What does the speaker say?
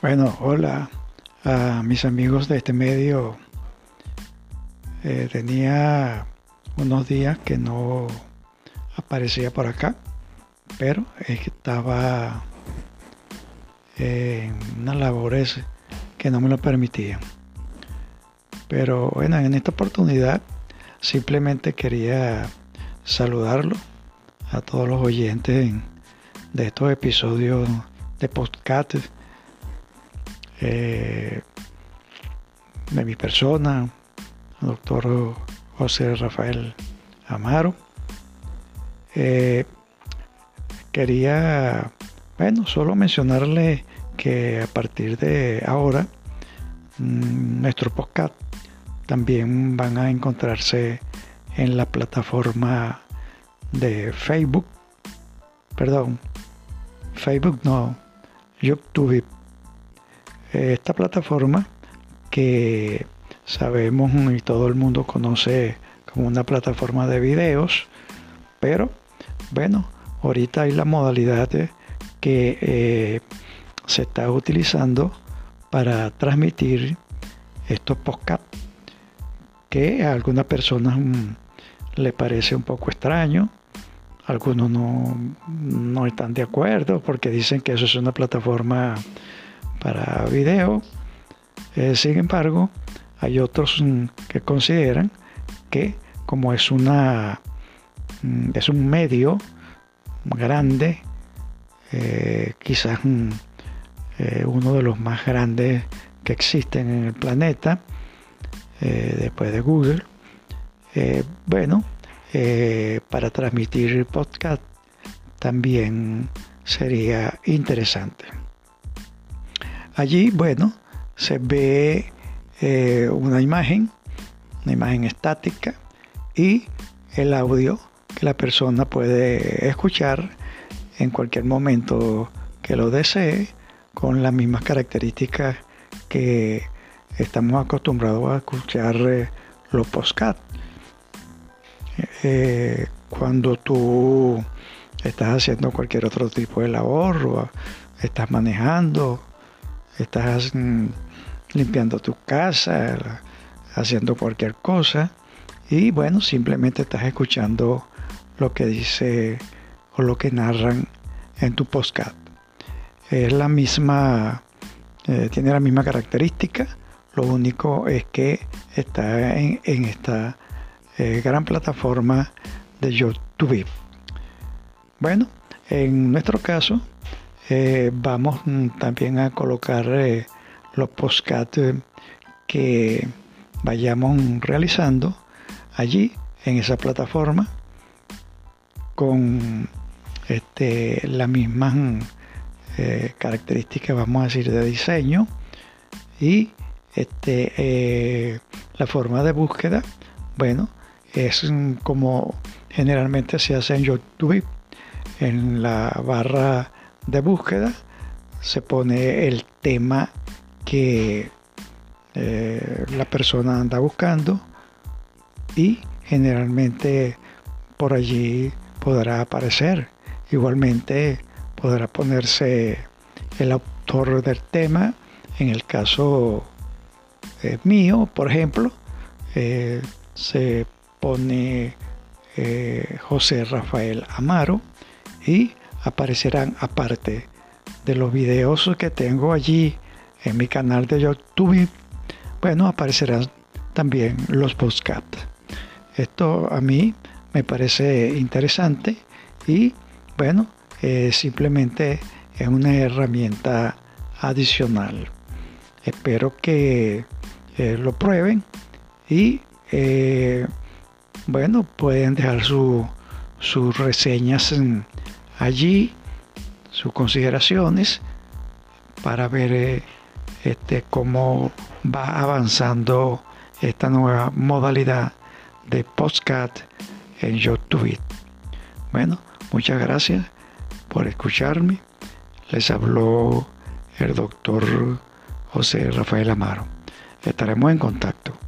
Bueno, hola a mis amigos de este medio. Eh, tenía unos días que no aparecía por acá, pero estaba en unas labores que no me lo permitían. Pero bueno, en esta oportunidad simplemente quería saludarlo a todos los oyentes de estos episodios de podcast eh, de mi persona, doctor José Rafael Amaro. Eh, quería, bueno, solo mencionarle que a partir de ahora mm, nuestro podcast también van a encontrarse en la plataforma de Facebook, perdón, Facebook no, YouTube esta plataforma que sabemos y todo el mundo conoce como una plataforma de videos, pero bueno, ahorita hay la modalidad que eh, se está utilizando para transmitir estos podcasts que a algunas personas mm, le parece un poco extraño, algunos no, no están de acuerdo porque dicen que eso es una plataforma para video. Eh, sin embargo, hay otros mm, que consideran que como es una mm, es un medio grande, eh, quizás mm, eh, uno de los más grandes que existen en el planeta, después de Google. bueno, para transmitir podcast también sería interesante. Allí, bueno, se ve eh, una imagen, una imagen estática y el audio que la persona puede escuchar en cualquier momento que lo desee con las mismas características que estamos acostumbrados a escuchar eh, los podcasts. Eh, cuando tú estás haciendo cualquier otro tipo de labor o estás manejando estás mm, limpiando tu casa, haciendo cualquier cosa y bueno, simplemente estás escuchando lo que dice o lo que narran en tu podcast. Es la misma, eh, tiene la misma característica, lo único es que está en, esta eh, gran plataforma de YouTube. Bueno, en nuestro caso, eh, vamos mm, también a colocar eh, los postcats eh, que vayamos realizando allí en esa plataforma con este, las mismas características, vamos a decir, de diseño y este, la forma de búsqueda, bueno, es mm, como generalmente se hace en YouTube, en la barra de búsqueda se pone el tema que eh, la persona anda buscando y generalmente por allí podrá aparecer. Igualmente podrá ponerse el autor del tema. En el caso eh, mío, por ejemplo, eh, se pone José Rafael Amaro y aparecerán aparte de los videos que tengo allí en mi canal de YouTube, bueno, aparecerán también los podcasts. Esto a mí me parece interesante y bueno, simplemente es una herramienta adicional. Espero que eh, lo prueben y eh, bueno, pueden dejar sus reseñas en, allí sus consideraciones para ver eh, este, cómo va avanzando esta nueva modalidad de podcast en YouTube. Bueno, muchas gracias por escucharme. Les habló el doctor José Rafael Amaro. Estaremos en contacto.